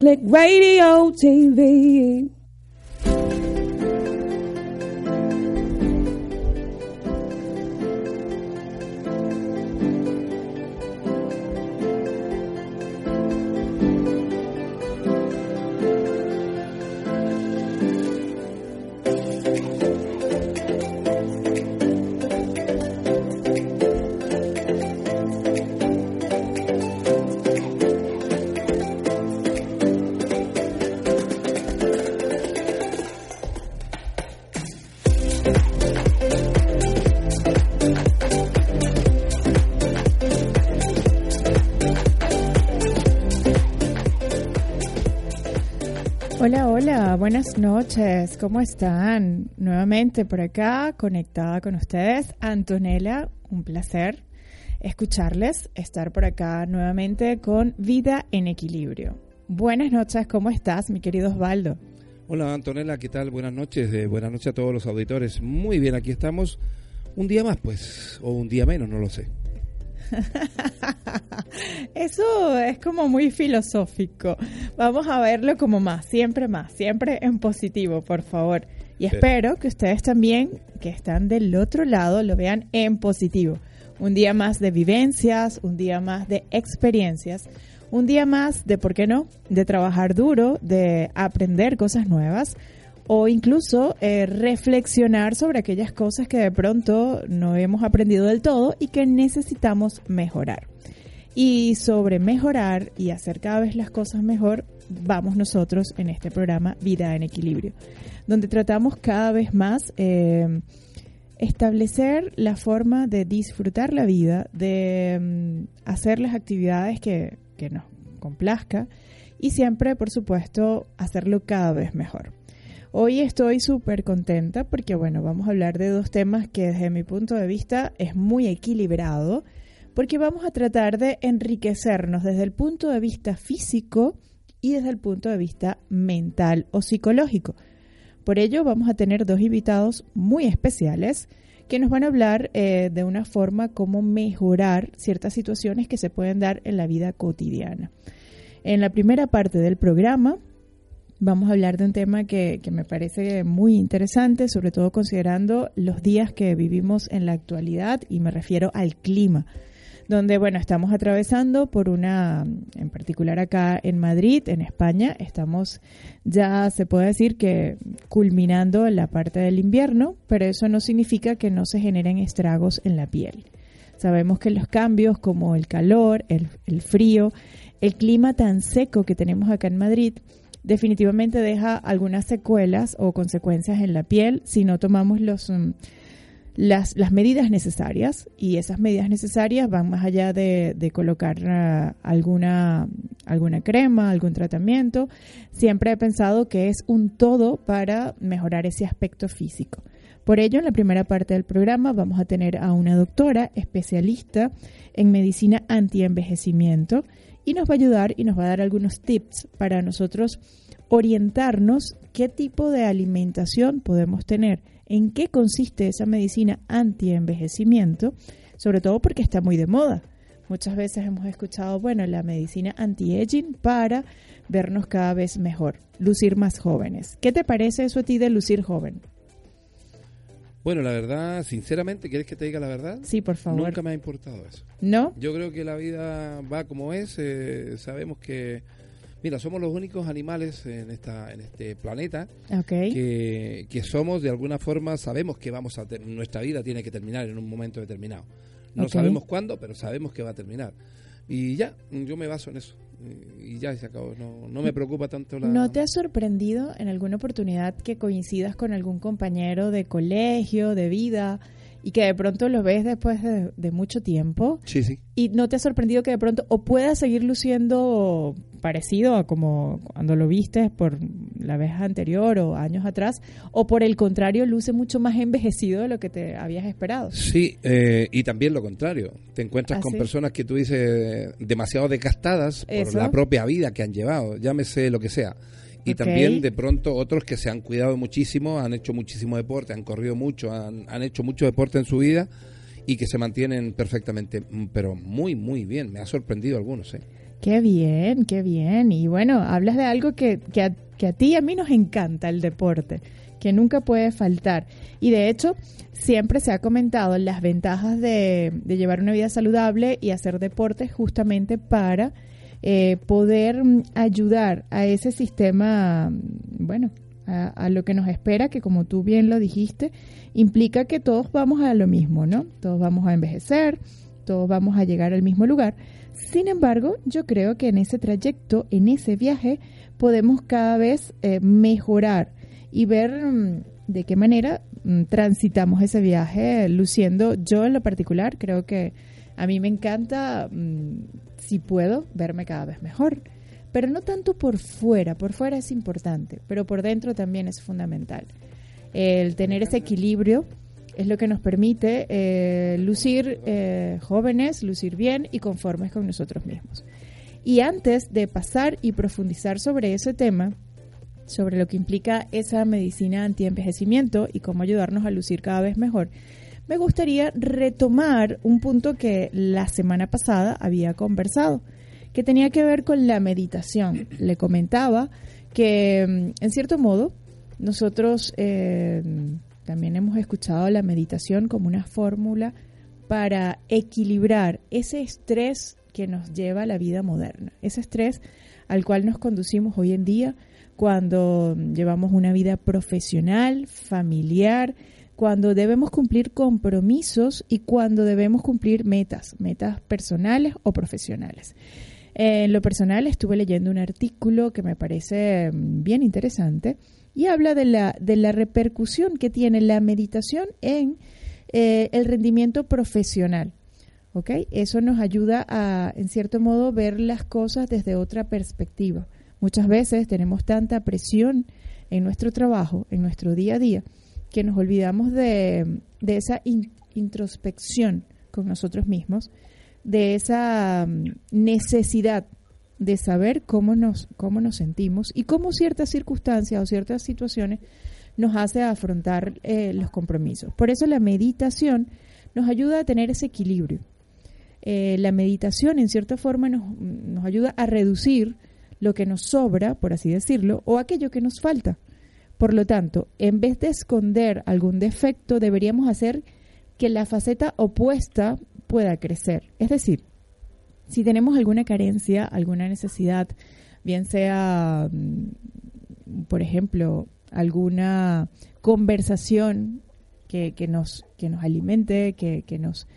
985. Hola, hola, buenas noches, ¿cómo están? Nuevamente por acá, conectada con ustedes, Antonella, un placer escucharles, estar por acá nuevamente con Vida en Equilibrio. Buenas noches, ¿cómo estás, mi querido Osvaldo? Hola Antonella, ¿qué tal? Buenas noches, eh, buenas noches a todos los auditores. Muy bien, aquí estamos un día más, pues, o un día menos, no lo sé. Eso es como muy filosófico. Vamos a verlo como más, siempre más, siempre en positivo, por favor. Y espero que ustedes también, que están del otro lado, lo vean en positivo. Un día más de vivencias, un día más de experiencias, un día más de, ¿por qué no?, de trabajar duro, de aprender cosas nuevas o incluso eh, reflexionar sobre aquellas cosas que de pronto no hemos aprendido del todo y que necesitamos mejorar. Y sobre mejorar y hacer cada vez las cosas mejor, vamos nosotros en este programa Vida en Equilibrio, donde tratamos cada vez más eh, establecer la forma de disfrutar la vida, de mm, hacer las actividades que, que nos complazca y siempre, por supuesto, hacerlo cada vez mejor. Hoy estoy súper contenta porque, bueno, vamos a hablar de dos temas que desde mi punto de vista es muy equilibrado, porque vamos a tratar de enriquecernos desde el punto de vista físico y desde el punto de vista mental o psicológico. Por ello vamos a tener dos invitados muy especiales que nos van a hablar eh, de una forma cómo mejorar ciertas situaciones que se pueden dar en la vida cotidiana. En la primera parte del programa vamos a hablar de un tema que, que, me parece muy interesante, sobre todo considerando los días que vivimos en la actualidad y me refiero al clima, donde, bueno, estamos atravesando por una, en particular acá en Madrid, en España, estamos ya, se puede decir que culminando la parte del invierno, pero eso no significa que no se generen estragos en la piel. Sabemos que los cambios como el calor, el, el frío, el clima tan seco que tenemos acá en Madrid, definitivamente deja algunas secuelas o consecuencias en la piel si no tomamos los, um, las, las, medidas necesarias. Y esas medidas necesarias van más allá de, de colocar uh, alguna, alguna crema, algún tratamiento. Siempre he pensado que es un todo para mejorar ese aspecto físico. Por ello, en la primera parte del programa vamos a tener a una doctora especialista en medicina anti-envejecimiento y nos va a ayudar y nos va a dar algunos tips para nosotros orientarnos qué tipo de alimentación podemos tener, en qué consiste esa medicina anti-envejecimiento, sobre todo porque está muy de moda. Muchas veces hemos escuchado, bueno, la medicina anti-aging para vernos cada vez mejor, lucir más jóvenes. ¿Qué te parece eso a ti de lucir joven? Bueno, la verdad, sinceramente, ¿quieres que te diga la verdad? Sí, por favor. Nunca me ha importado eso. ¿No? Yo creo que la vida va como es. Eh, sabemos que, mira, somos los únicos animales en esta en este planeta que, que, somos, de alguna forma, sabemos que vamos a nuestra vida tiene que terminar en un momento determinado. No sabemos cuándo, pero sabemos que va a terminar. Y ya, yo me baso en eso y ya se acabó. No, me preocupa tanto. ¿No te ha sorprendido en alguna oportunidad que coincidas con algún compañero de colegio, de vida, y que de pronto lo ves después de, mucho tiempo. Sí, sí. Y no te ha sorprendido que de pronto o pueda seguir luciendo parecido a como cuando lo viste por la vez anterior o años atrás, o por el contrario, luce mucho más envejecido de lo que te habías esperado. Sí, eh, y también lo contrario. Te encuentras con ¿Ah, personas que tú dices demasiado desgastadas por la propia vida que han llevado, llámese lo que sea y también de pronto otros que se han cuidado muchísimo, han hecho muchísimo deporte, han corrido mucho, han, han hecho mucho deporte en su vida y que se mantienen perfectamente, mm, pero muy, muy bien. Me ha sorprendido algunos, ¿eh? Qué bien, qué bien. Y bueno, hablas de algo que, que, a, que a ti y a mí nos encanta, el deporte, que nunca puede faltar. Y de hecho, siempre se ha comentado las ventajas de, de llevar una vida saludable y hacer deporte justamente para eh, poder mm, ayudar a ese sistema, mm, bueno, a, lo que nos espera, que como tú bien lo dijiste, implica que todos vamos a lo mismo, ¿no? Todos vamos a envejecer, todos vamos a llegar al mismo lugar. Sin embargo, yo creo que en ese trayecto, en ese viaje, podemos cada vez eh, mejorar y ver mm, de qué manera transitamos ese viaje luciendo. Yo en lo particular creo que a mí me encanta si puedo, verme cada vez mejor. Pero no tanto por fuera, por fuera es importante, pero por dentro también es fundamental. El tener ese equilibrio es lo que nos permite eh, lucir eh, jóvenes, lucir bien y conformes con nosotros mismos. Y antes de pasar y profundizar sobre ese tema, sobre lo que implica esa medicina antienvejecimiento y cómo ayudarnos a lucir cada vez mejor, me gustaría retomar un punto que la semana pasada había conversado, que tenía que ver con la meditación. Le comentaba que, mm, en cierto modo, nosotros eh, también hemos escuchado la meditación como una fórmula para equilibrar ese estrés que nos lleva a la vida moderna, ese estrés al cual nos conducimos hoy en día cuando llevamos una vida profesional, familiar, cuando debemos cumplir compromisos y cuando debemos cumplir metas, metas personales o profesionales. En lo personal estuve leyendo un artículo que me parece mm, bien interesante y habla de la, de la repercusión que tiene la meditación en eh, el rendimiento profesional. ¿okay? Eso nos ayuda a, en cierto modo, ver las cosas desde otra perspectiva. Muchas veces tenemos tanta presión en nuestro trabajo, en nuestro día a día, que nos olvidamos de, esa introspección con nosotros mismos, de esa mm, necesidad de saber cómo nos, cómo nos sentimos y cómo ciertas circunstancias o ciertas situaciones nos hace afrontar eh, los compromisos. Por eso la meditación nos ayuda a tener ese equilibrio. Eh, la meditación, en cierta forma, nos, nos ayuda a reducir lo que nos sobra, por así decirlo, o aquello que nos falta. Por lo tanto, en vez de esconder algún defecto, deberíamos hacer que la faceta opuesta pueda crecer. Es decir, si tenemos alguna carencia, alguna necesidad, bien sea, mm, por ejemplo, alguna conversación que, nos, que nos alimente, que, nos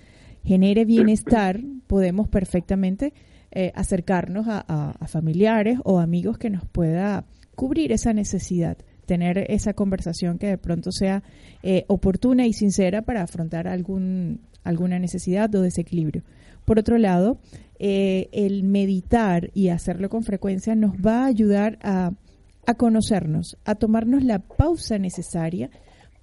genere bienestar, podemos perfectamente eh, acercarnos a, familiares o amigos que nos pueda cubrir esa necesidad tener esa conversación que de pronto sea eh, oportuna y sincera para afrontar algún, alguna necesidad o desequilibrio. Por otro lado, eh, el meditar y hacerlo con frecuencia nos va a ayudar a, a conocernos, a tomarnos la pausa necesaria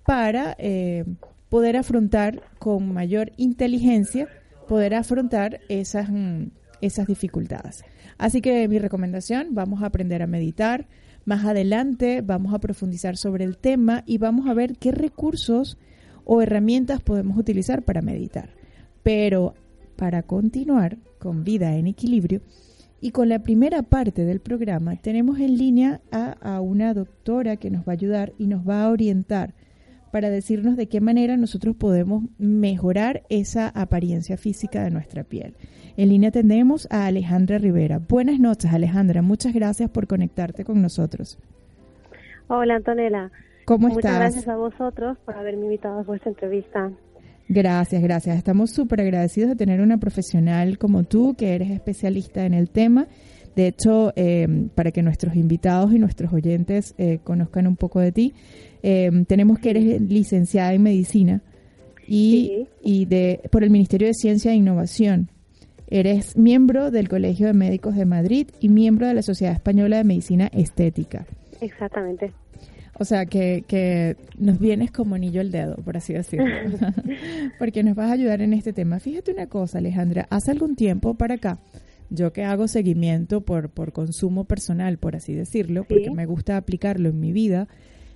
para eh, poder afrontar con mayor inteligencia, poder afrontar esas, mm, esas dificultades. Así que mi recomendación, vamos a aprender a meditar, más adelante vamos a profundizar sobre el tema y vamos a ver qué recursos o herramientas podemos utilizar para meditar. Pero para continuar con vida en equilibrio y con la primera parte del programa, tenemos en línea a, una doctora que nos va a ayudar y nos va a orientar para decirnos de qué manera nosotros podemos mejorar esa apariencia física de nuestra piel. En línea tenemos a Alejandra Rivera. Buenas noches, Alejandra. Muchas gracias por conectarte con nosotros. Hola, Antonella. ¿Cómo estás? Muchas gracias a vosotros por haberme invitado a vuestra entrevista. Gracias, gracias. Estamos súper agradecidos de tener una profesional como tú, que eres especialista en el tema. De hecho, eh, para que nuestros invitados y nuestros oyentes eh, conozcan un poco de ti, eh, tenemos que eres licenciada en medicina y, y de, por el Ministerio de Ciencia e Innovación. Eres miembro del Colegio de Médicos de Madrid y miembro de la Sociedad Española de Medicina Estética. Exactamente. O sea, que, que nos vienes como anillo al dedo, por así decirlo, porque nos vas a ayudar en este tema. Fíjate una cosa, Alejandra, hace algún tiempo para acá, yo que hago seguimiento por, por consumo personal, por así decirlo, porque me gusta aplicarlo en mi vida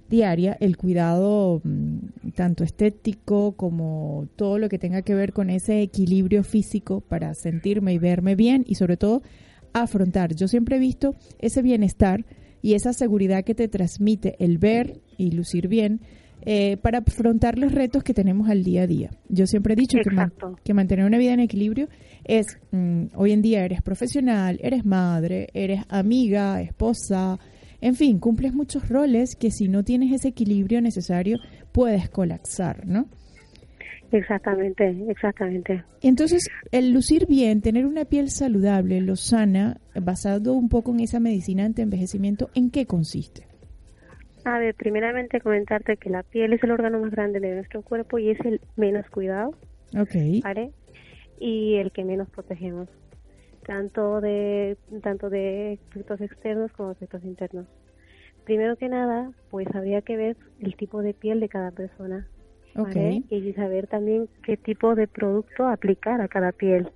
diaria, el cuidado mm, tanto estético como todo lo que tenga que ver con ese equilibrio físico para sentirme y verme bien y sobre todo afrontar. Yo siempre he visto ese bienestar y esa seguridad que te transmite el ver y lucir bien eh, para afrontar los retos que tenemos al día a día. Yo siempre he dicho que, que, mantener una vida en equilibrio es, mm, hoy en día eres profesional, eres madre, eres amiga, esposa, en fin, cumples muchos roles que si no tienes ese equilibrio necesario puedes colapsar, ¿no? Exactamente, exactamente. Entonces, el lucir bien, tener una piel saludable, lo sana, basado un poco en esa medicina anti-envejecimiento, ¿en qué consiste? A ver, primeramente comentarte que la piel es el órgano más grande de nuestro cuerpo y es el menos cuidado. Ok. ¿Vale? Y el que menos protegemos, tanto de tanto de efectos externos como de efectos internos. Primero que nada, pues habría que ver el tipo de piel de cada persona y saber también qué tipo de producto aplicar a cada piel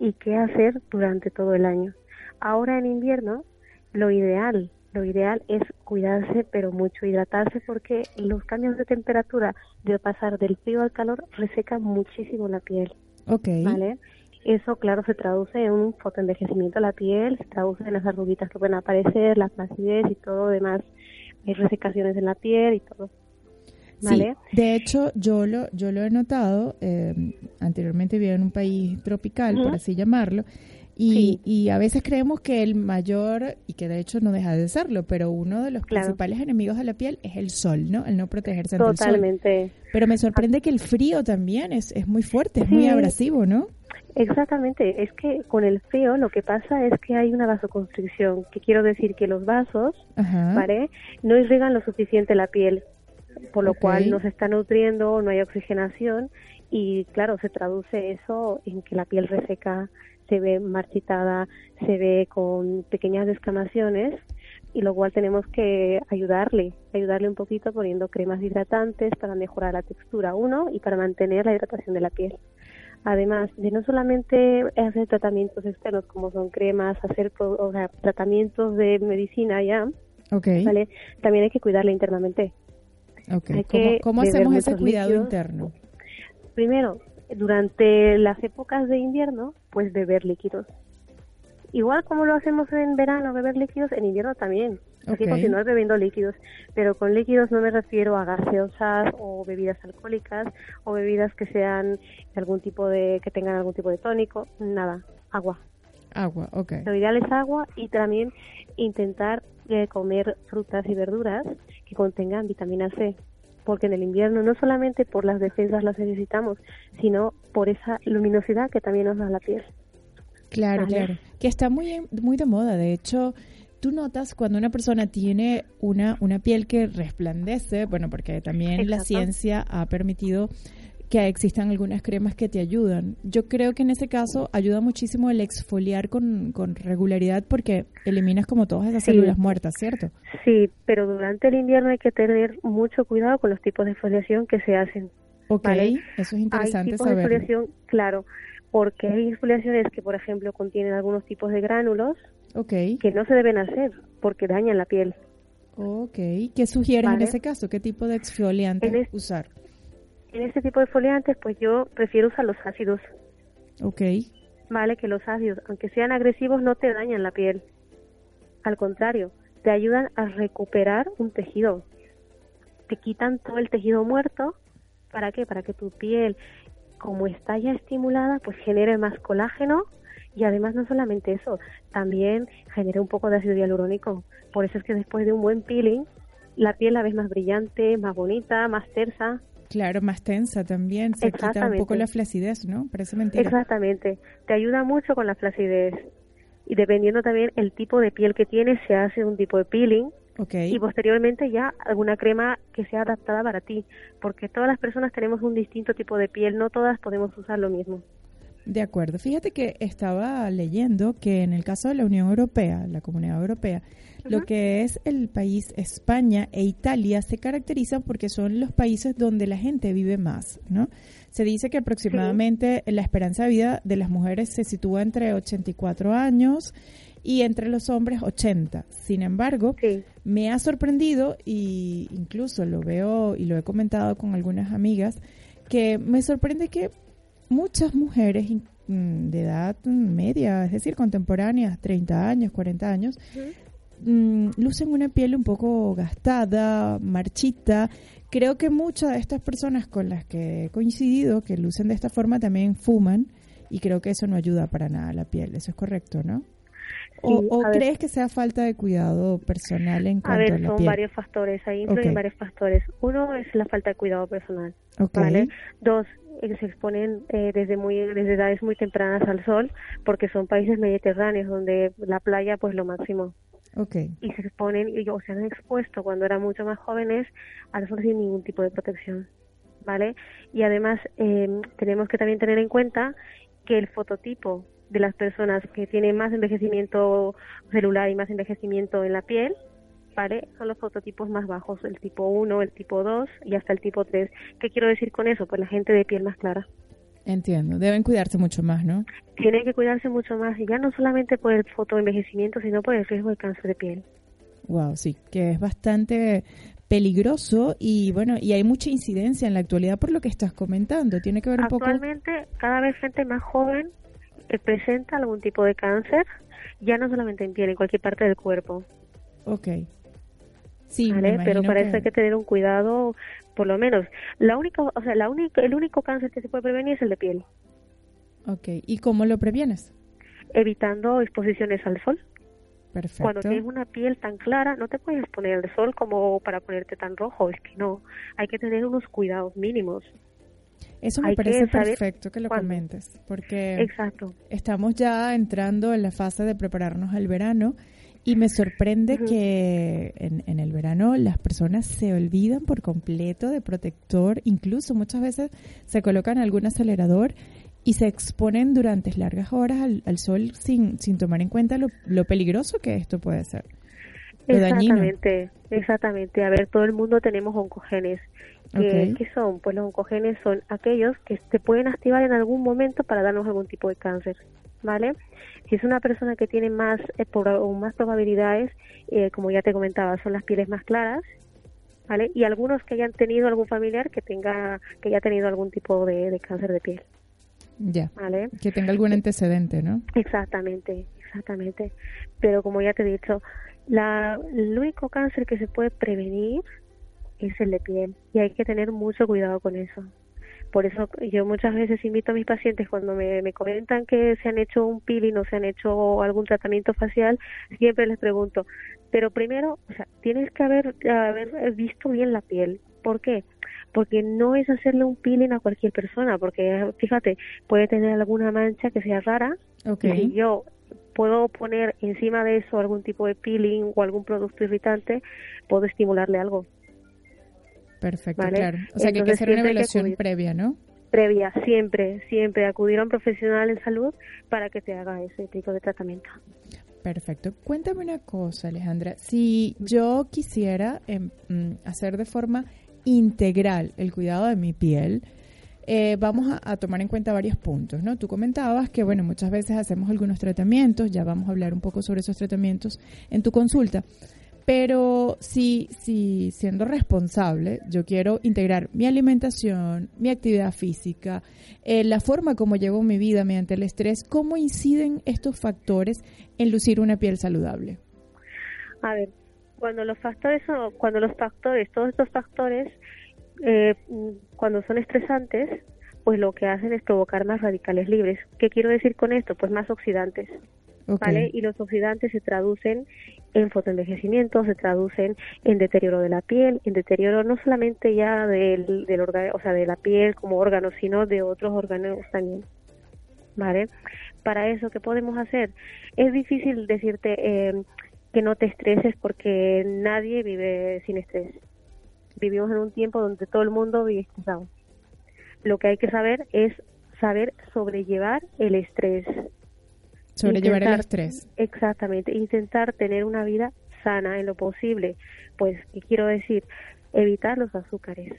y qué hacer durante todo el año. Ahora en invierno, lo ideal, lo ideal es cuidarse, pero mucho hidratarse porque los cambios de temperatura de pasar del frío al calor resecan muchísimo la piel. Okay. ¿Vale? Eso, claro, se traduce en un fotoenvejecimiento de la piel, se traduce en las arruguitas que pueden aparecer, la flacidez y todo demás. Hay resecaciones en la piel y todo. Sí, de hecho, yo lo, yo lo he notado, eh, anteriormente vivía en un país tropical, por así llamarlo, y, y, a veces creemos que el mayor, y que de hecho no deja de serlo, pero uno de los principales enemigos de la piel es el sol, ¿no? El no protegerse del sol. Totalmente. Pero me sorprende que el frío también es, es muy fuerte, es muy abrasivo, ¿no? Exactamente, es que con el frío lo que pasa es que hay una vasoconstricción, que quiero decir que los vasos, ¿vale? No irrigan lo suficiente la piel por lo cual no se está nutriendo, no hay oxigenación y claro, se traduce eso en que la piel reseca, se ve marchitada, se ve con pequeñas descamaciones y lo cual tenemos que ayudarle, ayudarle un poquito poniendo cremas hidratantes para mejorar la textura, uno, y para mantener la hidratación de la piel. Además de no solamente hacer tratamientos externos como son cremas, hacer tratamientos de medicina ya, ¿vale? también hay que cuidarla internamente. ¿Cómo, hacemos ese cuidado interno? Primero, durante las épocas de invierno, pues beber líquidos. Igual como lo hacemos en verano, beber líquidos, en invierno también. Hay que continuar bebiendo líquidos, pero con líquidos no me refiero a gaseosas o bebidas alcohólicas o bebidas que sean algún tipo de que tengan algún tipo de tónico, nada, agua. Agua, ok. Lo ideal es agua y también intentar eh, comer frutas y verduras que contengan vitamina C, porque en el invierno no solamente por las defensas las necesitamos, sino por esa luminosidad que también nos da la piel. Claro, claro, que está muy muy de moda, de hecho, tú notas cuando una persona tiene una una piel que resplandece, bueno, porque también la ciencia ha permitido que existan algunas cremas que te ayudan. Yo creo que en ese caso ayuda muchísimo el exfoliar con, con regularidad porque eliminas como todas esas células muertas, ¿cierto? Sí, pero durante el invierno hay que tener mucho cuidado con los tipos de exfoliación que se hacen. Ok, eso es interesante hay tipos de exfoliación, claro, porque hay exfoliaciones que, por ejemplo, contienen algunos tipos de gránulos okay. que no se deben hacer porque dañan la piel. Ok, ¿qué sugieres en ese caso? ¿Qué tipo de exfoliante usar? En este tipo de foliantes, pues yo prefiero usar los ácidos. Ok. Vale, que los ácidos, aunque sean agresivos, no te dañan la piel. Al contrario, te ayudan a recuperar un tejido. Te quitan todo el tejido muerto. ¿Para qué? Para que tu piel, como está ya estimulada, pues genere más colágeno y además no solamente eso, también genera un poco de ácido hialurónico. Por eso es que después de un buen peeling, la piel la ves más brillante, más bonita, más tersa. Claro, más tensa también, se quita un poco la flacidez, ¿no? Parece mentira. Exactamente, te ayuda mucho con la flacidez y dependiendo también el tipo de piel que tienes, se hace un tipo de peeling Y posteriormente ya alguna crema que sea adaptada para ti, porque todas las personas tenemos un distinto tipo de piel, no todas podemos usar lo mismo. De acuerdo. Fíjate que estaba leyendo que en el caso de la Unión Europea, la Comunidad Europea, lo que es el país España e Italia se caracterizan porque son los países donde la gente vive más, ¿no? Se dice que aproximadamente la esperanza de vida de las mujeres se sitúa entre 84 años y entre los hombres 80. Sin embargo, me ha sorprendido y incluso lo veo y lo he comentado con algunas amigas que me sorprende que muchas mujeres mm, de edad media, es decir, contemporáneas, 30 años, 40 años, mm, lucen una piel un poco gastada, marchita. Creo que muchas de estas personas con las que he coincidido, que lucen de esta forma, también fuman y creo que eso no ayuda para nada a la piel. Eso es correcto, ¿no? ¿O, crees que sea falta de cuidado personal en cuanto a, ver, son varios factores, ahí influyen varios factores. Uno es la falta de cuidado personal, ¿vale? Dos, eh, se exponen eh, desde muy desde edades muy tempranas al sol porque son países mediterráneos donde la playa pues lo máximo okay. y se exponen y o se han expuesto cuando eran mucho más jóvenes al sol sin ningún tipo de protección vale y además eh, tenemos que también tener en cuenta que el fototipo de las personas que tienen más envejecimiento celular y más envejecimiento en la piel ¿vale? Son los fototipos más bajos, el tipo 1, el tipo 2 y hasta el tipo 3. ¿Qué quiero decir con eso? Pues la gente de piel más clara. Entiendo, deben cuidarse mucho más, ¿no? Tienen que cuidarse mucho más, y ya no solamente por el fotoenvejecimiento, sino por el riesgo de cáncer de piel. Wow, sí, que es bastante peligroso y bueno, y hay mucha incidencia en la actualidad por lo que estás comentando. Tiene que ver un poco. Actualmente, cada vez gente más joven eh, presenta algún tipo de cáncer, ya no solamente en piel, en cualquier parte del cuerpo. Ok. Sí, pero para eso hay que tener un cuidado, por lo menos. La única, o sea, la única, el único cáncer que se puede prevenir es el de piel. Ok, ¿y cómo lo previenes? Evitando exposiciones al sol. Perfecto. Cuando tienes una piel tan clara, no te puedes poner al sol como para ponerte tan rojo, es que no. Hay que tener unos cuidados mínimos. Eso me parece perfecto que lo comentes, porque Exacto. estamos ya entrando en la fase de prepararnos al verano y me sorprende que en, el verano las personas se olvidan por completo de protector, incluso muchas veces se colocan algún acelerador y se exponen durante largas horas al, sol sin, sin tomar en cuenta lo, lo peligroso que esto puede ser. Exactamente, exactamente. A ver, todo el mundo tenemos oncogenes. ¿Qué son? Pues los oncogenes son aquellos que se pueden activar en algún momento para darnos algún tipo de cáncer, ¿vale? Si es una persona que tiene más, eh, o más probabilidades, eh, como ya te comentaba, son las pieles más claras, ¿vale? Y algunos que hayan tenido algún familiar que tenga, que haya tenido algún tipo de, cáncer de piel. Ya. ¿Vale? Que tenga algún antecedente, ¿no? Exactamente, exactamente. Pero como ya te he dicho, la, el único cáncer que se puede prevenir es el de piel y hay que tener mucho cuidado con eso. Por eso yo muchas veces invito a mis pacientes cuando me, me comentan que se han hecho un peeling o se han hecho algún tratamiento facial, siempre les pregunto, pero primero, o sea, tienes que haber, haber visto bien la piel. ¿Por qué? Porque no es hacerle un peeling a cualquier persona, porque fíjate, puede tener alguna mancha que sea rara. Okay. Y yo puedo poner encima de eso algún tipo de peeling o algún producto irritante, puedo estimularle algo. Perfecto, claro. O sea, que hay que hacer una evaluación previa, ¿no? Previa, siempre, siempre. Acudir a un profesional en salud para que te haga ese tipo de tratamiento. Perfecto. Cuéntame una cosa, Alejandra. Si yo quisiera mm, hacer de forma integral el cuidado de mi piel, eh, vamos a, tomar en cuenta varios puntos, ¿no? Tú comentabas que, bueno, muchas veces hacemos algunos tratamientos, ya vamos a hablar un poco sobre esos tratamientos en tu consulta, pero si, si siendo responsable, yo quiero integrar mi alimentación, mi actividad física, eh, la forma como llevo mi vida mediante el estrés, ¿cómo inciden estos factores en lucir una piel saludable? A ver, cuando los factores cuando los factores, todos estos factores, eh, cuando son estresantes, pues lo que hacen es provocar más radicales libres. ¿Qué quiero decir con esto? Pues más oxidantes. ¿vale? Y los oxidantes se traducen en fotoenvejecimiento, se traducen en deterioro de la piel, en deterioro no solamente ya del, del órgano, o sea, de la piel como órgano, sino de otros órganos también. ¿Vale? Para eso, ¿qué podemos hacer? Es difícil decirte, eh, que no te estreses porque nadie vive sin estrés. Vivimos en un tiempo donde todo el mundo vive estresado. Lo que hay que saber es saber sobrellevar el estrés. Sobrellevar el estrés. Exactamente, intentar tener una vida sana en lo posible. Pues, ¿qué quiero decir? Evitar los azúcares.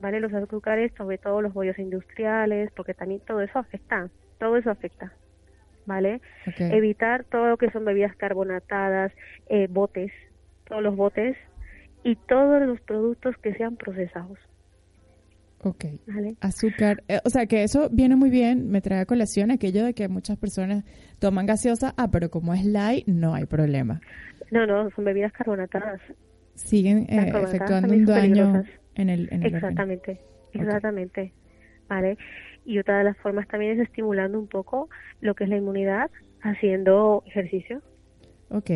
¿Vale? Los azúcares, sobre todo los bollos industriales, porque también todo eso afecta. Todo eso afecta. ¿Vale? Evitar todo lo que son bebidas carbonatadas, eh, botes, todos los botes y todos los productos que sean procesados. Ok. Azúcar. Eh, o sea que eso viene muy bien, me trae a colación aquello de que muchas personas toman gaseosa, ah, pero como es light, no hay problema. No, no, son bebidas carbonatadas. Siguen eh, efectuando un daño en el, en Exactamente, exactamente. ¿Vale? Y otra de las formas también es estimulando un poco lo que es la inmunidad haciendo ejercicio. Ok.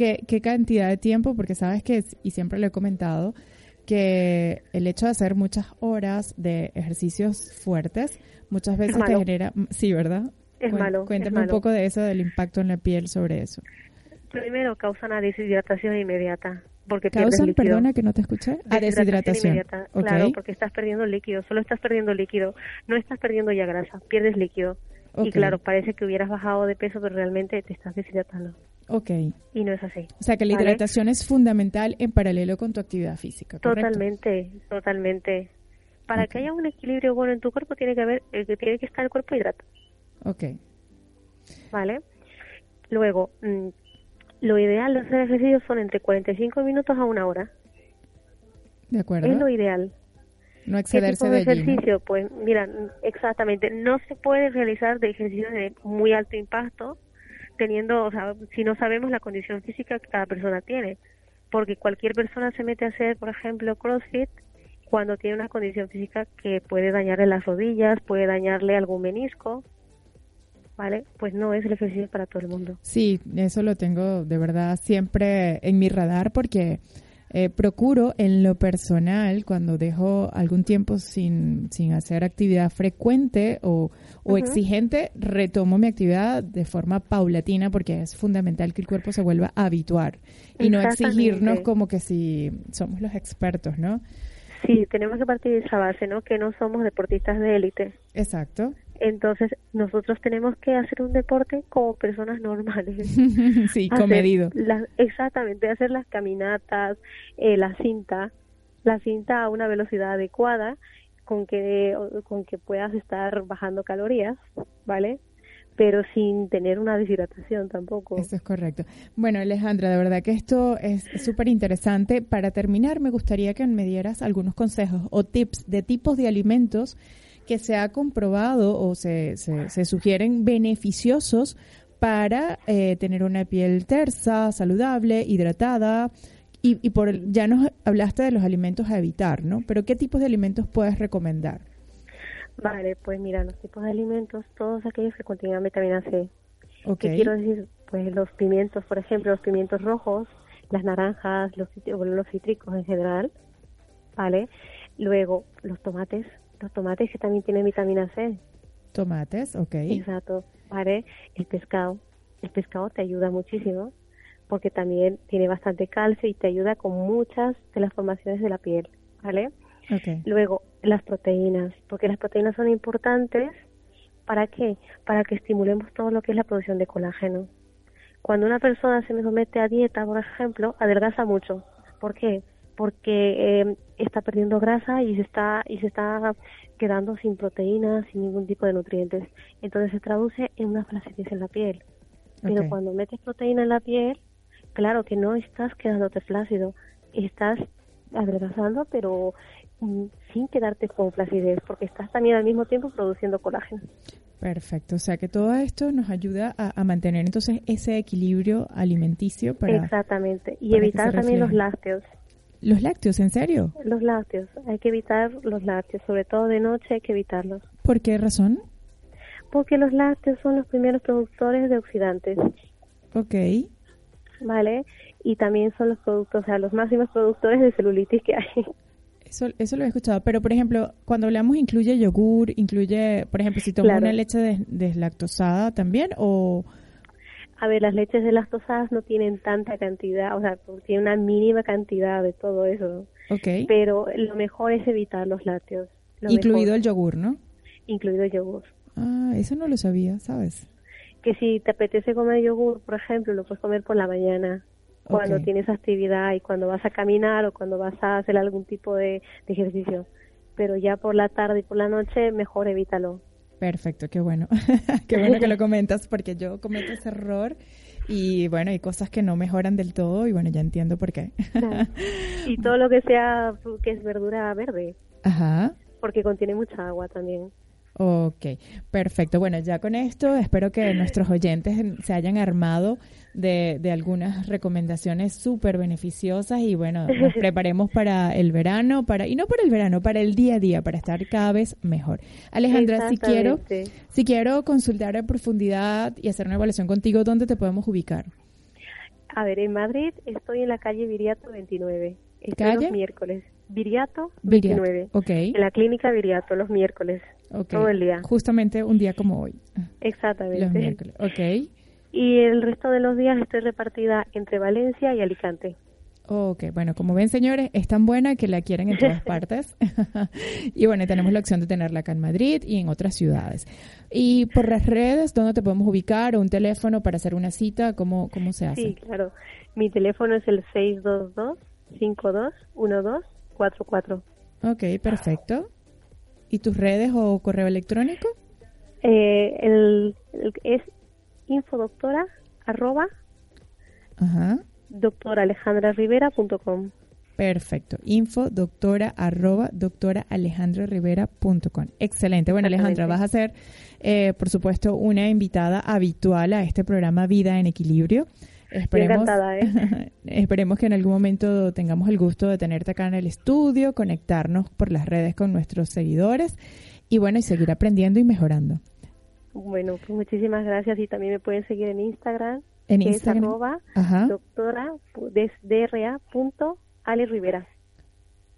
¿Qué, qué cantidad de tiempo? Porque sabes que, y siempre lo he comentado, que el hecho de hacer muchas horas de ejercicios fuertes muchas veces te genera... Sí, ¿verdad? Es malo. Cuéntame un poco de eso, del impacto en la piel sobre eso. Primero, causan una deshidratación inmediata. Porque ¿Causan, perdona que no te escuché? A ah, deshidratación. Claro, porque estás perdiendo líquido, solo estás perdiendo líquido, no estás perdiendo ya grasa, pierdes líquido. Y claro, parece que hubieras bajado de peso, pero realmente te estás deshidratando. Ok. Y no es así. O sea que la hidratación es fundamental en paralelo con tu actividad física. Totalmente, totalmente. Para que haya un equilibrio bueno en tu cuerpo tiene que haber, eh, tiene que estar el cuerpo hidratado. Ok. Vale. Luego, mm, lo ideal de hacer ejercicios son entre 45 minutos a una hora. De acuerdo. Es lo ideal. No excederse de, ejercicio? Pues mira, exactamente, no se puede realizar de ejercicios de muy alto impacto teniendo, o sea, si no sabemos la condición física que cada persona tiene, porque cualquier persona se mete a hacer, por ejemplo, CrossFit cuando tiene una condición física que puede dañarle las rodillas, puede dañarle algún menisco, ¿vale? Pues no es el ejercicio para todo el mundo. Sí, eso lo tengo de verdad siempre en mi radar porque eh, procuro en lo personal, cuando dejo algún tiempo sin, sin hacer actividad frecuente o, exigente, retomo mi actividad de forma paulatina porque es fundamental que el cuerpo se vuelva a habituar y no exigirnos como que si somos los expertos, ¿no? Sí, tenemos que partir de esa base, ¿no? Que no somos deportistas de élite. Exacto. Entonces, nosotros tenemos que hacer un deporte como personas normales. sí, comedido. exactamente, hacer las caminatas, eh, la cinta, la cinta a una velocidad adecuada con que, con que puedas estar bajando calorías, ¿vale? pero sin tener una deshidratación tampoco. Eso es correcto. Bueno, Alejandra, de verdad que esto es súper interesante. Para terminar, me gustaría que me dieras algunos consejos o tips de tipos de alimentos que se ha comprobado o se, se, sugieren beneficiosos para eh, tener una piel tersa, saludable, hidratada. Y, y por ya nos hablaste de los alimentos a evitar, ¿no? Pero ¿qué tipos de alimentos puedes recomendar? Vale, pues mira, los tipos de alimentos, todos aquellos que contienen vitamina C. ¿Qué quiero decir? Pues los pimientos, por ejemplo, los pimientos rojos, las naranjas, los, los cítricos en general, ¿vale? Luego, los tomates, los tomates que también tienen vitamina C. Tomates, ok. Exacto, ¿vale? El pescado, el pescado te ayuda muchísimo porque también tiene bastante calcio y te ayuda con muchas de las formaciones de la piel, ¿vale? Okay. Luego, las proteínas, porque las proteínas son importantes, ¿para qué? Para que estimulemos todo lo que es la producción de colágeno. Cuando una persona se somete a dieta, por ejemplo, adelgaza mucho. ¿Por qué? Porque eh, está perdiendo grasa y se está y se está quedando sin proteínas, sin ningún tipo de nutrientes. Entonces se traduce en una flacidez en la piel. Pero cuando metes proteína en la piel, claro que no estás quedándote flácido, estás adelgazando, pero mm, sin quedarte con flacidez, porque estás también al mismo tiempo produciendo colágeno. Perfecto, o sea que todo esto nos ayuda a, mantener entonces ese equilibrio alimenticio para... Exactamente, y evitar también los lácteos. ¿Los lácteos, en serio? Los lácteos, hay que evitar los lácteos, sobre todo de noche hay que evitarlos. ¿Por qué razón? Porque los lácteos son los primeros productores de oxidantes. Ok. Vale, y también son los productos, o sea, los máximos productores de celulitis que hay. Eso, eso lo he escuchado, pero por ejemplo, cuando hablamos incluye yogur, incluye, por ejemplo, si tomo una leche deslactosada también o A ver, las leches de las tosadas no tienen tanta cantidad, o sea, tienen una mínima cantidad de todo eso. Ok. Pero lo mejor es evitar los lácteos. Incluido el yogur, ¿no? Incluido el yogur. Ah, eso no lo sabía, ¿sabes? Que si te apetece comer yogur, por ejemplo, lo puedes comer por la mañana, cuando tienes actividad y cuando vas a caminar o cuando vas a hacer algún tipo de, ejercicio. Pero ya por la tarde y por la noche, mejor evítalo. Perfecto, qué bueno. qué bueno que lo comentas porque yo cometo ese error y bueno, hay cosas que no mejoran del todo y bueno, ya entiendo por qué. y todo lo que sea que es verdura verde. Ajá. Porque contiene mucha agua también. Ok, perfecto. Bueno, ya con esto espero que nuestros oyentes se hayan armado de, de algunas recomendaciones súper beneficiosas y bueno, nos preparemos para el verano, para y no para el verano, para el día a día, para estar cada vez mejor. Alejandra, si quiero, si quiero consultar en profundidad y hacer una evaluación contigo, ¿dónde te podemos ubicar? A ver, en Madrid estoy en la calle Viriato 29. Estoy los miércoles. Viriato 29. En la clínica Viriato los miércoles. Todo el día. Justamente un día como hoy. Exactamente. Los miércoles. Ok. Y el resto de los días estoy repartida entre Valencia y Alicante. Ok, bueno, como ven señores, es tan buena que la quieren en todas partes. y bueno, tenemos la opción de tenerla acá en Madrid y en otras ciudades. Y por las redes, ¿dónde te podemos ubicar? ¿O un teléfono para hacer una cita? ¿Cómo, cómo se hace? Sí, claro. Mi teléfono es el 622-521244. Ok, perfecto. ¿Y tus redes o correo electrónico? Eh, el, es infodoctora arroba Ajá. doctoralejandrarivera.com. Perfecto. Info doctora arroba doctora com. Excelente. Bueno, Alejandra, vas a ser, eh, por supuesto, una invitada habitual a este programa Vida en Equilibrio. Esperemos, ¿eh? esperemos que en algún momento tengamos el gusto de tenerte acá en el estudio, conectarnos por las redes con nuestros seguidores y bueno, y seguir aprendiendo y mejorando. Bueno, pues muchísimas gracias y también me pueden seguir en Instagram. En Instagram. Es arroba doctora Ali Rivera.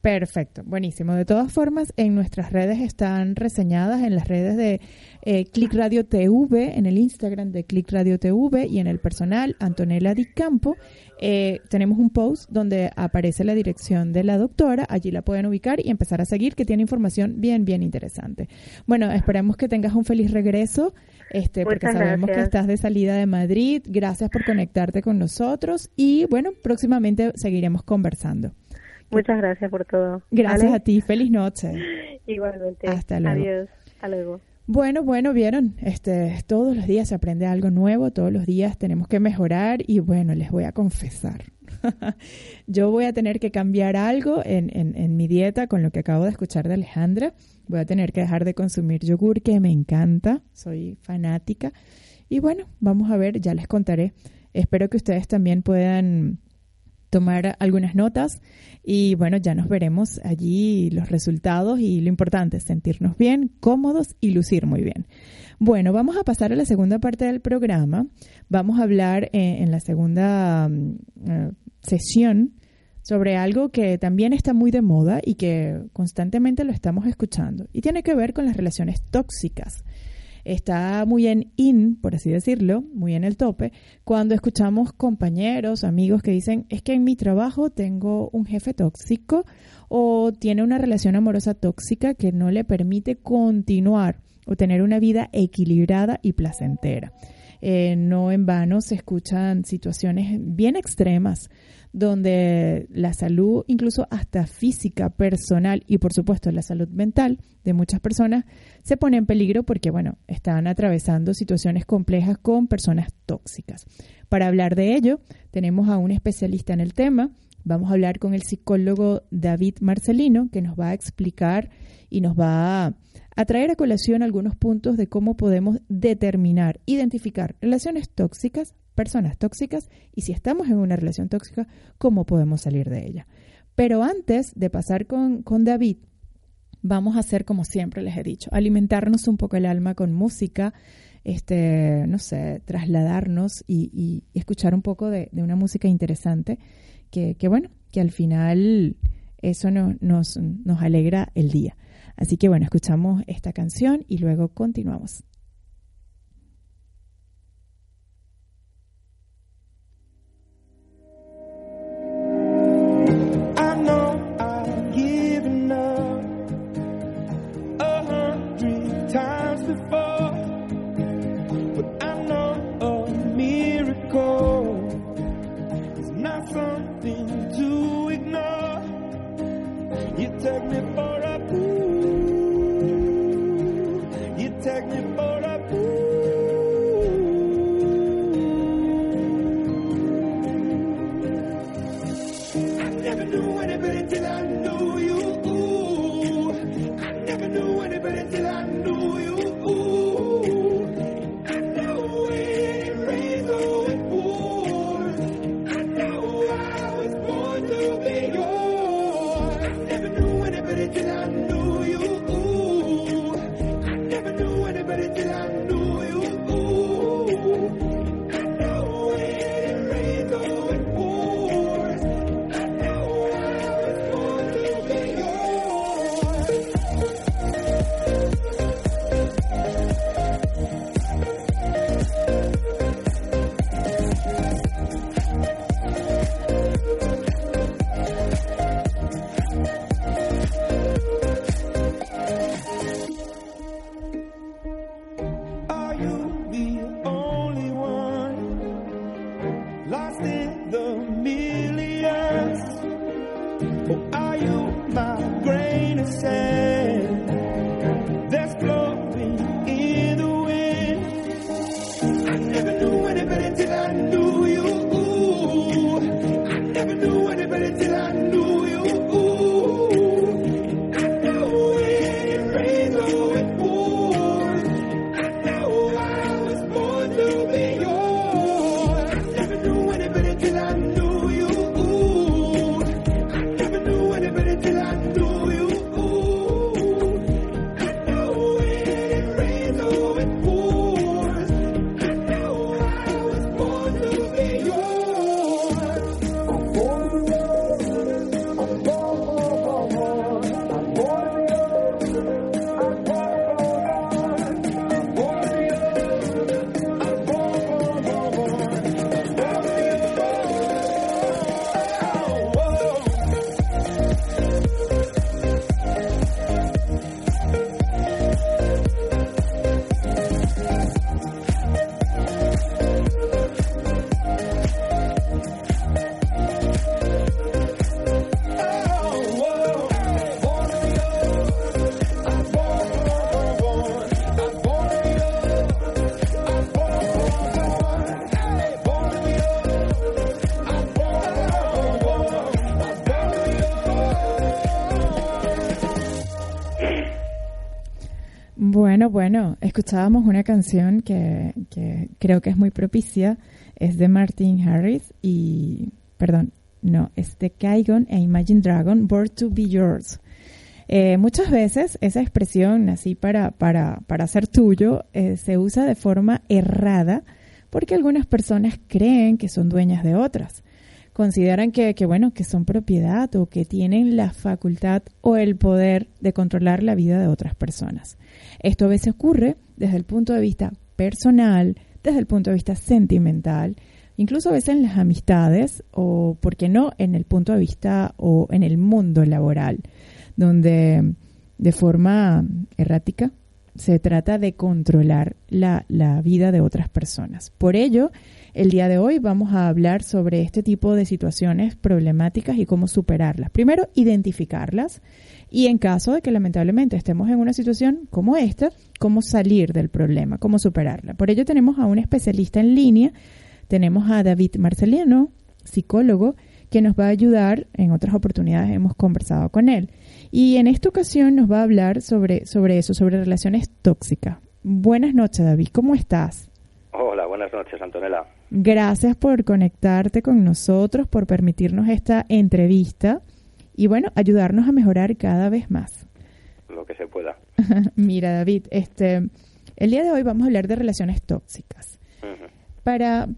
Perfecto, buenísimo. De todas formas, en nuestras redes están reseñadas, en las redes de eh, Click Radio TV, en el Instagram de Click Radio TV y en el personal Antonella Di Campo, eh, tenemos un post donde aparece la dirección de la doctora, allí la pueden ubicar y empezar a seguir, que tiene información bien, bien interesante. Bueno, esperemos que tengas un feliz regreso, este, porque sabemos que estás de salida de Madrid. Gracias por conectarte con nosotros y bueno, próximamente seguiremos conversando. Muchas gracias por todo. Gracias a ti. Feliz noche. Igualmente. Hasta luego. Adiós. Hasta luego. Bueno, bueno, vieron, este, todos los días se aprende algo nuevo, todos los días tenemos que mejorar y bueno, les voy a confesar. Yo voy a tener que cambiar algo en, en, en, mi dieta con lo que acabo de escuchar de Alejandra. Voy a tener que dejar de consumir yogur, que me encanta, soy fanática. Y bueno, vamos a ver, ya les contaré. Espero que ustedes también puedan tomar algunas notas y bueno, ya nos veremos allí los resultados y lo importante es sentirnos bien, cómodos y lucir muy bien. Bueno, vamos a pasar a la segunda parte del programa. Vamos a hablar eh, en la segunda mm, eh, sesión sobre algo que también está muy de moda y que constantemente lo estamos escuchando y tiene que ver con las relaciones tóxicas está muy en in, por así decirlo, muy en el tope, cuando escuchamos compañeros, amigos que dicen, es que en mi trabajo tengo un jefe tóxico o tiene una relación amorosa tóxica que no le permite continuar o tener una vida equilibrada y placentera. Eh, no en vano se escuchan situaciones bien extremas donde la salud, incluso hasta física, personal y por supuesto la salud mental de muchas personas se pone en peligro porque, bueno, están atravesando situaciones complejas con personas tóxicas. Para hablar de ello, tenemos a un especialista en el tema. Vamos a hablar con el psicólogo David Marcelino, que nos va a explicar y nos va a, a traer a colación algunos puntos de cómo podemos determinar, identificar relaciones tóxicas personas tóxicas y si estamos en una relación tóxica, cómo podemos salir de ella. Pero antes de pasar con, con David, vamos a hacer como siempre les he dicho, alimentarnos un poco el alma con música, este, no sé, trasladarnos y, escuchar un poco de, una música interesante que, que, bueno, que al final eso nos, nos alegra el día. Así que bueno, escuchamos esta canción y luego continuamos. Escuchábamos una canción que, creo que es muy propicia, es de Martin Harris y, perdón, no, es de Kaigon e Imagine Dragon, Born to Be Yours. Eh, muchas veces esa expresión así para, para, para ser tuyo eh, se usa de forma errada porque algunas personas creen que son dueñas de otras. Consideran que, que, bueno, que son propiedad o que tienen la facultad o el poder de controlar la vida de otras personas. Esto a veces ocurre desde el punto de vista personal, desde el punto de vista sentimental, incluso a veces en las amistades o, ¿por qué no?, en el punto de vista o en el mundo laboral, donde de forma errática se trata de controlar la, la, vida de otras personas. Por ello, el día de hoy vamos a hablar sobre este tipo de situaciones problemáticas y cómo superarlas. Primero, identificarlas y en caso de que lamentablemente estemos en una situación como esta, cómo salir del problema, cómo superarla. Por ello tenemos a un especialista en línea, tenemos a David Marcelino, psicólogo, que nos va a ayudar, en otras oportunidades hemos conversado con él. Y en esta ocasión nos va a hablar sobre, sobre eso, sobre relaciones tóxicas. Buenas noches, David, ¿cómo estás? Hola, buenas noches, Antonella. Gracias por conectarte con nosotros, por permitirnos esta entrevista y bueno, ayudarnos a mejorar cada vez más. Lo que se pueda. Mira, David, este, el día de hoy vamos a hablar de relaciones tóxicas. Para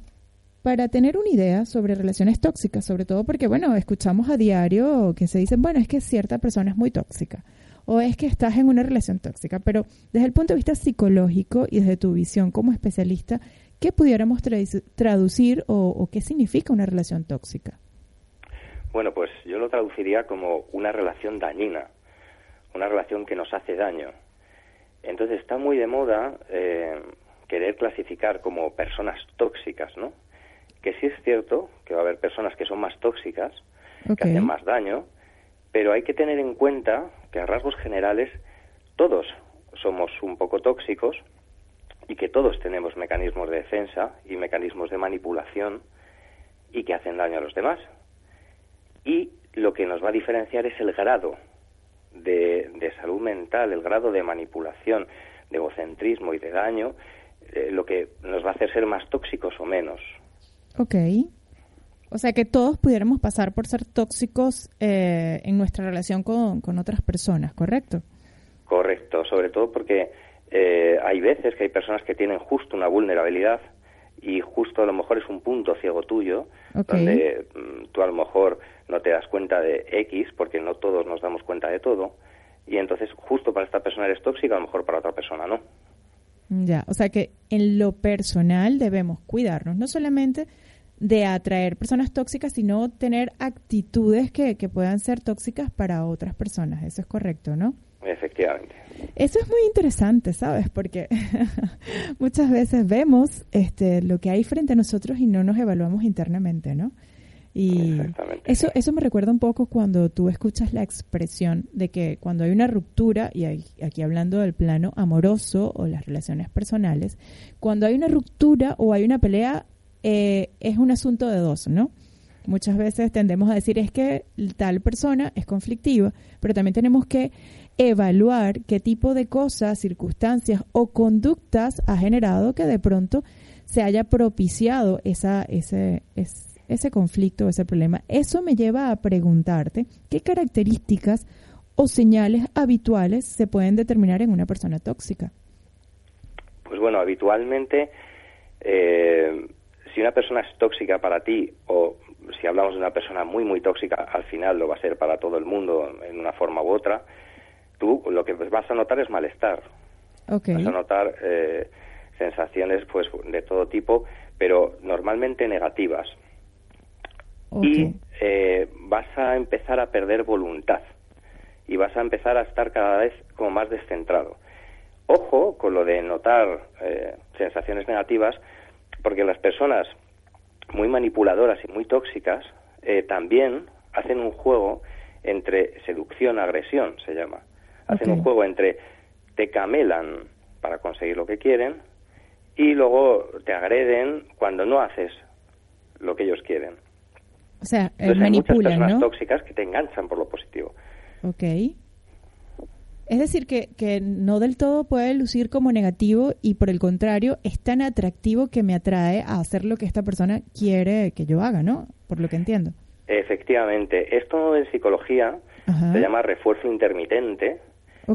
para tener una idea sobre relaciones tóxicas, sobre todo porque, bueno, escuchamos a diario que se dicen, bueno, es que cierta persona es muy tóxica o es que estás en una relación tóxica, pero desde el punto de vista psicológico y desde tu visión como especialista, ¿qué pudiéramos traducir o qué significa una relación tóxica? Bueno, pues yo lo traduciría como una relación dañina, una relación que nos hace daño. Entonces está muy de moda eh, querer clasificar como personas tóxicas, ¿no? Que sí es cierto que va a haber personas que son más tóxicas, que hacen más daño, pero hay que tener en cuenta que a rasgos generales todos somos un poco tóxicos y que todos tenemos mecanismos de defensa y mecanismos de manipulación y que hacen daño a los demás. Y lo que nos va a diferenciar es el grado de, salud mental, el grado de manipulación, de egocentrismo y de daño, eh, lo que nos va a hacer ser más tóxicos o menos. Ok. O sea que todos pudiéramos pasar por ser tóxicos eh, en nuestra relación con, con, otras personas, ¿correcto? Correcto, sobre todo porque eh, hay veces que hay personas que tienen justo una vulnerabilidad y justo a lo mejor es un punto ciego tuyo, donde mm, tú a lo mejor no te das cuenta de X, porque no todos nos damos cuenta de todo, y entonces justo para esta persona eres tóxica, a lo mejor para otra persona no. Ya, o sea que en lo personal debemos cuidarnos, no solamente de atraer personas tóxicas, sino tener actitudes que, que puedan ser tóxicas para otras personas. Eso es correcto, ¿no? Efectivamente. Eso es muy interesante, ¿sabes? Porque muchas veces vemos este, lo que hay frente a nosotros y no nos evaluamos internamente, ¿no? Y eso, eso me recuerda un poco cuando tú escuchas la expresión de que cuando hay una ruptura, y aquí hablando del plano amoroso o las relaciones personales, cuando hay una ruptura o hay una pelea, eh, es un asunto de dos, ¿no? Muchas veces tendemos a decir es que tal persona es conflictiva, pero también tenemos que evaluar qué tipo de cosas, circunstancias o conductas ha generado que de pronto se haya propiciado esa, ese, ese ese conflicto, ese problema. Eso me lleva a preguntarte qué características o señales habituales se pueden determinar en una persona tóxica. Pues bueno, habitualmente, eh, si una persona es tóxica para ti o si hablamos de una persona muy, muy tóxica, al final lo va a ser para todo el mundo en una forma u otra, tú lo que vas a notar es malestar. Vas a notar eh, sensaciones pues de todo tipo, pero normalmente negativas y eh, vas a empezar a perder voluntad y vas a empezar a estar cada vez como más descentrado. Ojo con lo de notar eh, sensaciones negativas, porque las personas muy manipuladoras y muy tóxicas eh, también hacen un juego entre seducción, agresión, se llama. Hacen un juego entre te camelan para conseguir lo que quieren y luego te agreden cuando no haces lo que ellos quieren. O sea, Entonces, hay muchas personas tóxicas que te enganchan por lo positivo. Ok. Es decir, que, que no del todo puede lucir como negativo y por el contrario es tan atractivo que me atrae a hacer lo que esta persona quiere que yo haga, ¿no? Por lo que entiendo. Efectivamente. Esto en psicología se llama refuerzo intermitente.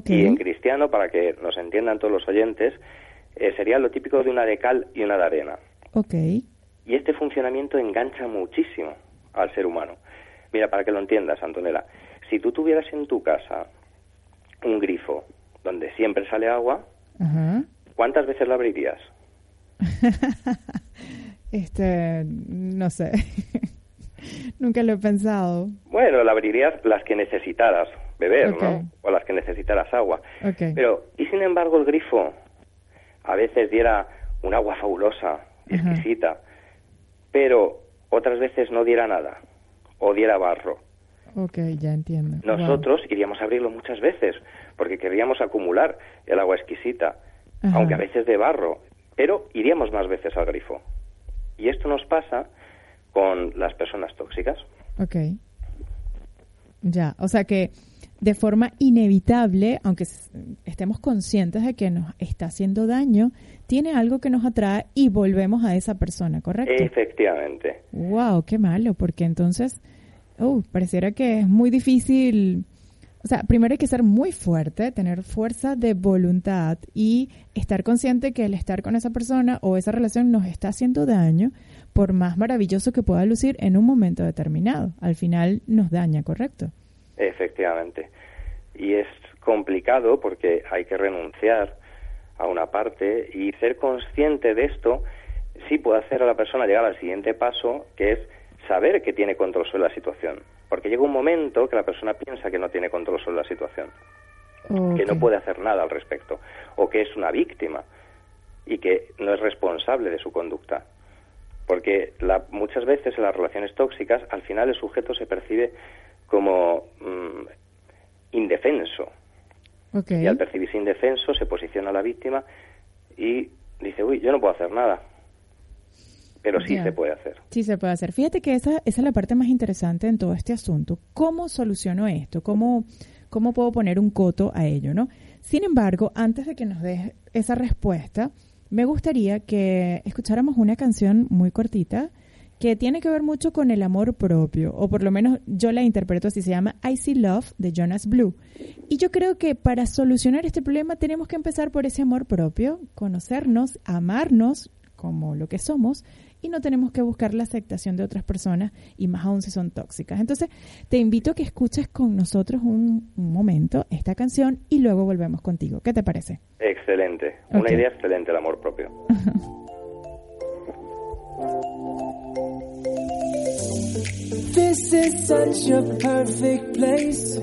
Y en cristiano, para que nos entiendan todos los oyentes, eh, sería lo típico de una de cal y una de arena. Ok. Y este funcionamiento engancha muchísimo al ser humano. Mira, para que lo entiendas, Antonella, si tú tuvieras en tu casa un grifo donde siempre sale agua, ¿cuántas veces lo abrirías? este, no sé. Nunca lo he pensado. Bueno, la abrirías las que necesitaras beber, ¿no? O las que necesitaras agua. Pero, y sin embargo, el grifo a veces diera un agua fabulosa, exquisita, pero otras veces no diera nada o diera barro. Ok, ya entiendo. Nosotros iríamos a abrirlo muchas veces porque queríamos acumular el agua exquisita, aunque a veces de barro, pero iríamos más veces al grifo. Y esto nos pasa con las personas tóxicas. Ok. Ya, o sea que de forma inevitable, aunque estemos conscientes de que nos está haciendo daño, tiene algo que nos atrae y volvemos a esa persona, ¿correcto? Efectivamente. Wow, qué malo, porque entonces, uh, pareciera que es muy difícil. O sea, primero hay que ser muy fuerte, tener fuerza de voluntad y estar consciente que el estar con esa persona o esa relación nos está haciendo daño, por más maravilloso que pueda lucir en un momento determinado. Al final nos daña, ¿correcto? Efectivamente. Y es complicado porque hay que renunciar a una parte y ser consciente de esto sí puede hacer a la persona llegar al siguiente paso, que es saber que tiene control sobre la situación. Porque llega un momento que la persona piensa que no tiene control sobre la situación, que no puede hacer nada al respecto, o que es una víctima y que no es responsable de su conducta. Porque la, muchas veces en las relaciones tóxicas, al final el sujeto se percibe como mm, indefenso. Y al percibirse indefenso se posiciona la víctima y dice, uy, yo no puedo hacer nada. Pero sí se puede hacer. Sí se puede hacer. Fíjate que esa, esa es la parte más interesante en todo este asunto. ¿Cómo soluciono esto? ¿Cómo, cómo puedo poner un coto a ello? ¿no? Sin embargo, antes de que nos des esa respuesta, me gustaría que escucháramos una canción muy cortita que tiene que ver mucho con el amor propio, o por lo menos yo la interpreto así, se llama I See Love de Jonas Blue. Y yo creo que para solucionar este problema tenemos que empezar por ese amor propio, conocernos, amarnos como lo que somos y no tenemos que buscar la aceptación de otras personas y más aún si son tóxicas. Entonces, te invito a que escuches con nosotros un, momento esta canción y luego volvemos contigo. ¿Qué te parece? Excelente, una idea excelente el amor propio. This is such a perfect place.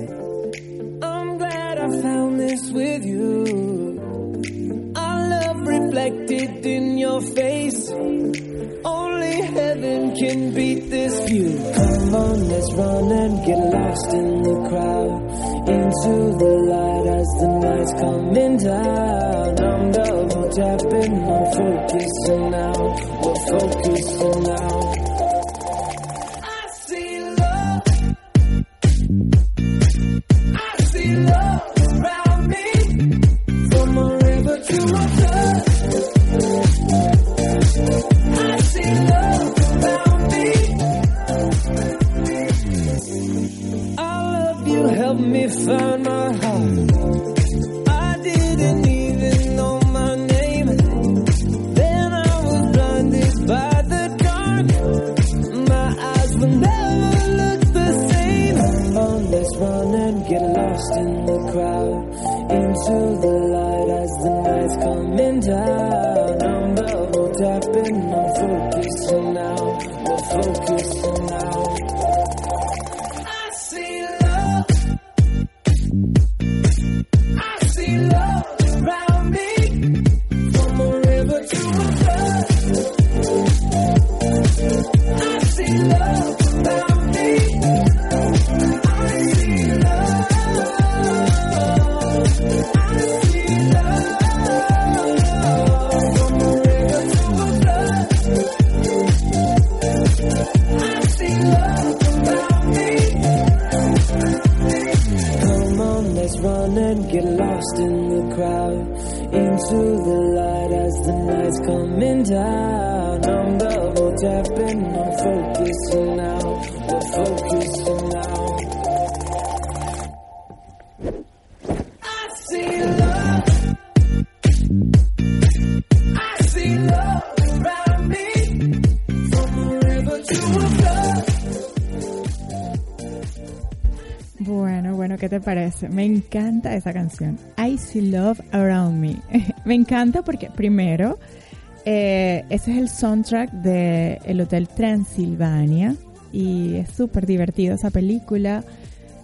I'm glad I found this with you. Love reflected in your face. Only heaven can beat this view. Come on, let's run and get lost in the crowd. Into the light as the night's coming down. I'm double tapping, I'm focusing now. We're focusing now. found my heart. Me encanta esa canción. I See Love Around Me. Me encanta porque, primero, eh, ese es el soundtrack de El Hotel Transilvania y es súper divertido esa película.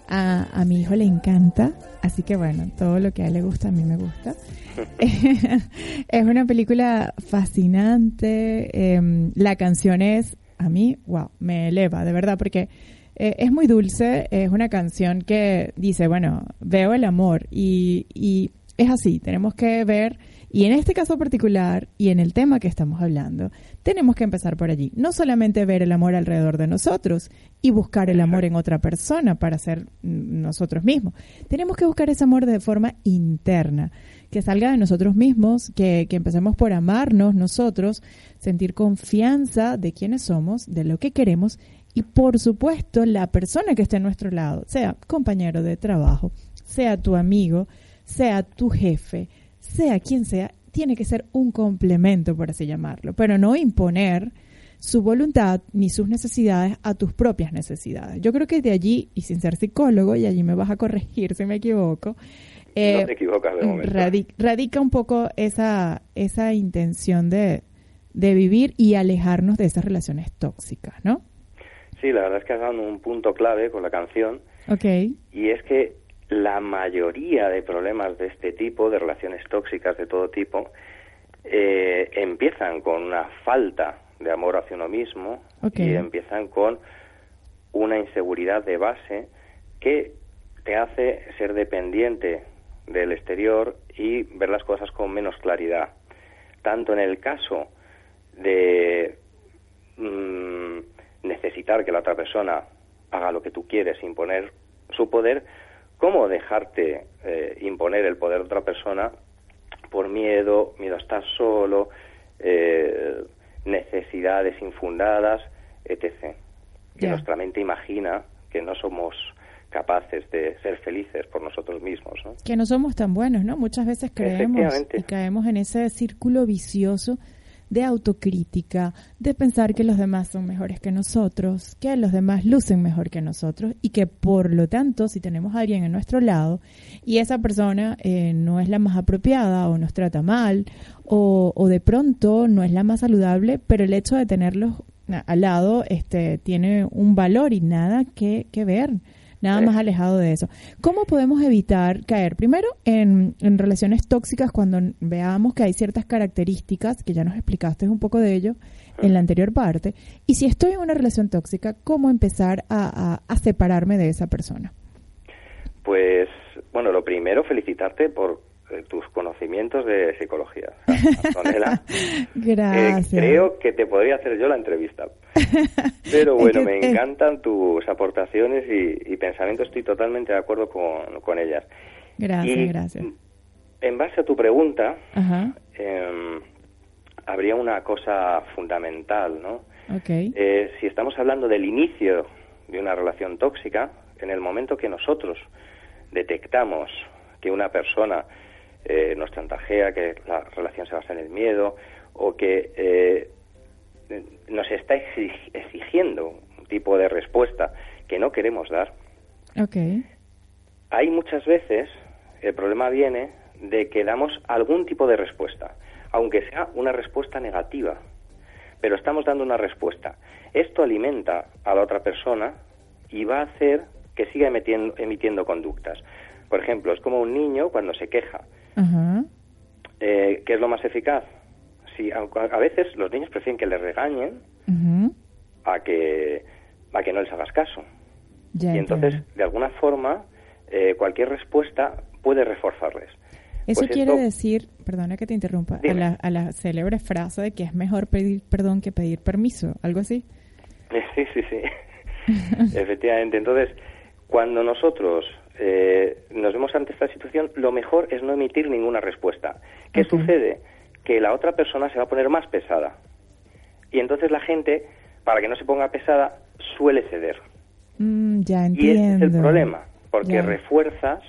A, a, mi hijo le encanta, así que bueno, todo lo que a él le gusta, a mí me gusta. es una película fascinante. Em, la canción es, a mí, wow, me eleva, de verdad, porque eh, es muy dulce, es una canción que dice, bueno, veo el amor y, y es así, tenemos que ver, y en este caso particular y en el tema que estamos hablando, tenemos que empezar por allí. No solamente ver el amor alrededor de nosotros y buscar el amor en otra persona para ser nosotros mismos. Tenemos que buscar ese amor de forma interna, que salga de nosotros mismos, que, que empecemos por amarnos nosotros, sentir confianza de quiénes somos, de lo que queremos y por supuesto, la persona que esté a nuestro lado, sea compañero de trabajo, sea tu amigo, sea tu jefe, sea quien sea, tiene que ser un complemento, por así llamarlo, pero no imponer su voluntad ni sus necesidades a tus propias necesidades. Yo creo que de allí, y sin ser psicólogo, y allí me vas a corregir si me equivoco, eh, radica un poco esa, esa intención de, de vivir y alejarnos de esas relaciones tóxicas, ¿no? Sí, la verdad es que has dado un punto clave con la canción. Okay. Y es que la mayoría de problemas de este tipo, de relaciones tóxicas de todo tipo, eh, empiezan con una falta de amor hacia uno mismo y empiezan con una inseguridad de base que te hace ser dependiente del exterior y ver las cosas con menos claridad. Tanto en el caso de mm, necesitar que la otra persona haga lo que tú quieres, imponer su poder, como dejarte eh, imponer el poder de otra persona por miedo, miedo a estar solo, eh, necesidades infundadas, etc. Que nuestra mente imagina que no somos capaces de ser felices por nosotros mismos. ¿no? Que no somos tan buenos, ¿no? Muchas veces creemos y caemos en ese círculo vicioso de autocrítica, de pensar que los demás son mejores que nosotros, que los demás lucen mejor que nosotros y que por lo tanto si tenemos a alguien a nuestro lado y esa persona eh, no es la más apropiada o nos trata mal o, o de pronto no es la más saludable, pero el hecho de tenerlos al lado este, tiene un valor y nada que, que ver nada más alejado de eso. ¿Cómo podemos evitar caer primero en, relaciones tóxicas cuando veamos que hay ciertas características, que ya nos explicaste un poco de ello en la anterior parte, y si estoy en una relación tóxica, ¿cómo empezar a, separarme de esa persona? Pues, bueno, lo primero, felicitarte por tus conocimientos de psicología. Gracias. creo que te podría hacer yo la entrevista. Pero bueno, me encantan tus aportaciones y, pensamientos, estoy totalmente de acuerdo con, ellas. Gracias, gracias. En base a tu pregunta, em, habría una cosa fundamental, ¿no? Eh, si estamos hablando del inicio de una relación tóxica, en el momento que nosotros detectamos que una persona eh, nos chantajea, que la relación se basa en el miedo o que eh, nos está exigiendo un tipo de respuesta que no queremos dar. Okay. Hay muchas veces, el problema viene de que damos algún tipo de respuesta, aunque sea una respuesta negativa, pero estamos dando una respuesta. Esto alimenta a la otra persona y va a hacer que siga emitiendo, emitiendo conductas. Por ejemplo, es como un niño cuando se queja. Eh, ¿Qué es lo más eficaz? si a, veces los niños prefieren que les regañen a que a que no les hagas caso. y entonces, de alguna forma, eh, cualquier respuesta puede reforzarles. Eso pues quiere decir, perdona que te interrumpa, a la, a la, célebre frase de que es mejor pedir perdón que pedir permiso, algo así. Sí, sí, sí. Efectivamente. Entonces, cuando nosotros eh, nos vemos ante esta situación, lo mejor es no emitir ninguna respuesta. ¿Qué sucede? que la otra persona se va a poner más pesada. Y entonces la gente, para que no se ponga pesada, suele ceder. Mm, ya entiendo. Y ese es el problema, porque refuerzas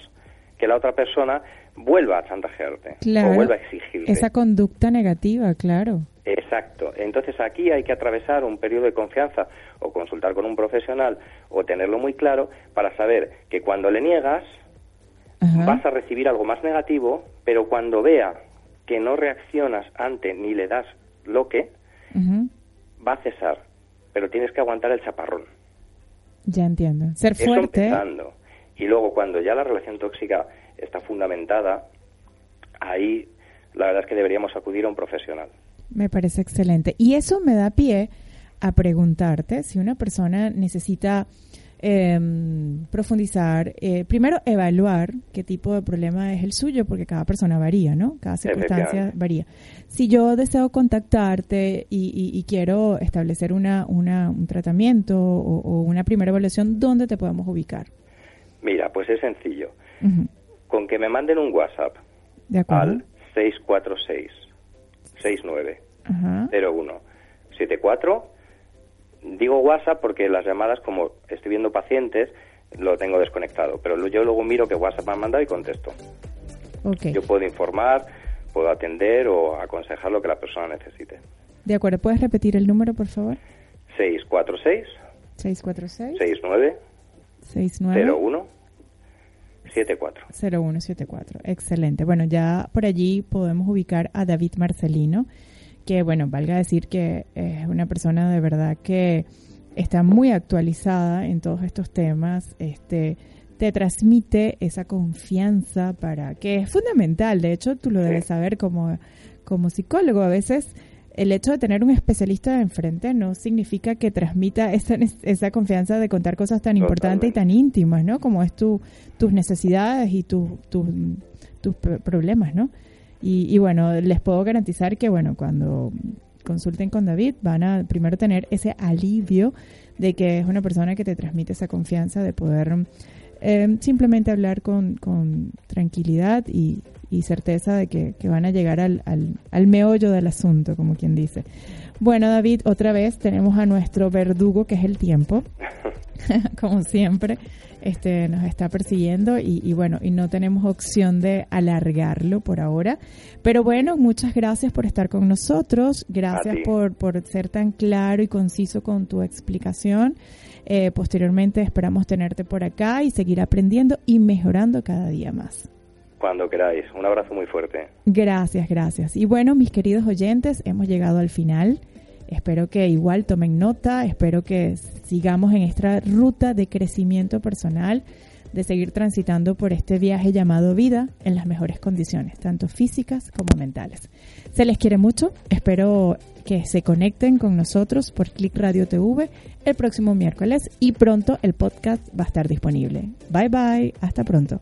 que la otra persona vuelva a chantajearte o vuelva a exigirte. Esa conducta negativa, claro. Exacto. Entonces aquí hay que atravesar un periodo de confianza o consultar con un profesional o tenerlo muy claro para saber que cuando le niegas vas a recibir algo más negativo, pero cuando vea que no reaccionas ante ni le das lo que, va a cesar, pero tienes que aguantar el chaparrón. Ya entiendo. Ser fuerte. Y luego cuando ya la relación tóxica está fundamentada, ahí la verdad es que deberíamos acudir a un profesional. Me parece excelente. Y eso me da pie a preguntarte si una persona necesita eh, profundizar, eh, primero evaluar qué tipo de problema es el suyo, porque cada persona varía, ¿no? Cada circunstancia varía. Si yo deseo contactarte y, quiero establecer una, una, un tratamiento o, una primera evaluación, ¿dónde te podemos ubicar? Mira, pues es sencillo. Con que me manden un WhatsApp al 646 69 01 74 Digo WhatsApp porque las llamadas, como estoy viendo pacientes, lo tengo desconectado. Pero yo luego miro que WhatsApp me ha mandado y contesto. Yo puedo informar, puedo atender o aconsejar lo que la persona necesite. De acuerdo, ¿puedes repetir el número, por favor? 646 646 69 69 01 74 0174. Excelente. Bueno, ya por allí podemos ubicar a David Marcelino que bueno, valga decir que es una persona de verdad que está muy actualizada en todos estos temas, este te transmite esa confianza para que es fundamental, de hecho tú lo debes saber como, como psicólogo, a veces el hecho de tener un especialista enfrente no significa que transmita esa, esa confianza de contar cosas tan importantes y tan íntimas, ¿no? Como es tu, tus necesidades y tu, tus problemas, ¿no? Y, bueno, les puedo garantizar que, bueno, cuando consulten con David, van a primero tener ese alivio de que es una persona que te transmite esa confianza de poder eh, simplemente hablar con, con tranquilidad y, y, certeza de que, que van a llegar al, al, al meollo del asunto, como quien dice. Bueno, David, otra vez tenemos a nuestro verdugo, que es el tiempo, como siempre este, nos está persiguiendo y, bueno, y no tenemos opción de alargarlo por ahora. Pero bueno, muchas gracias por estar con nosotros, gracias por, por ser tan claro y conciso con tu explicación. Eh, posteriormente esperamos tenerte por acá y seguir aprendiendo y mejorando cada día más. Cuando queráis. Un abrazo muy fuerte. Gracias, gracias. Y bueno, mis queridos oyentes, hemos llegado al final. Espero que igual tomen nota, espero que sigamos en esta ruta de crecimiento personal, de seguir transitando por este viaje llamado vida en las mejores condiciones, tanto físicas como mentales. Se les quiere mucho, espero que se conecten con nosotros por Click Radio TV el próximo miércoles y pronto el podcast va a estar disponible. Bye bye, hasta pronto.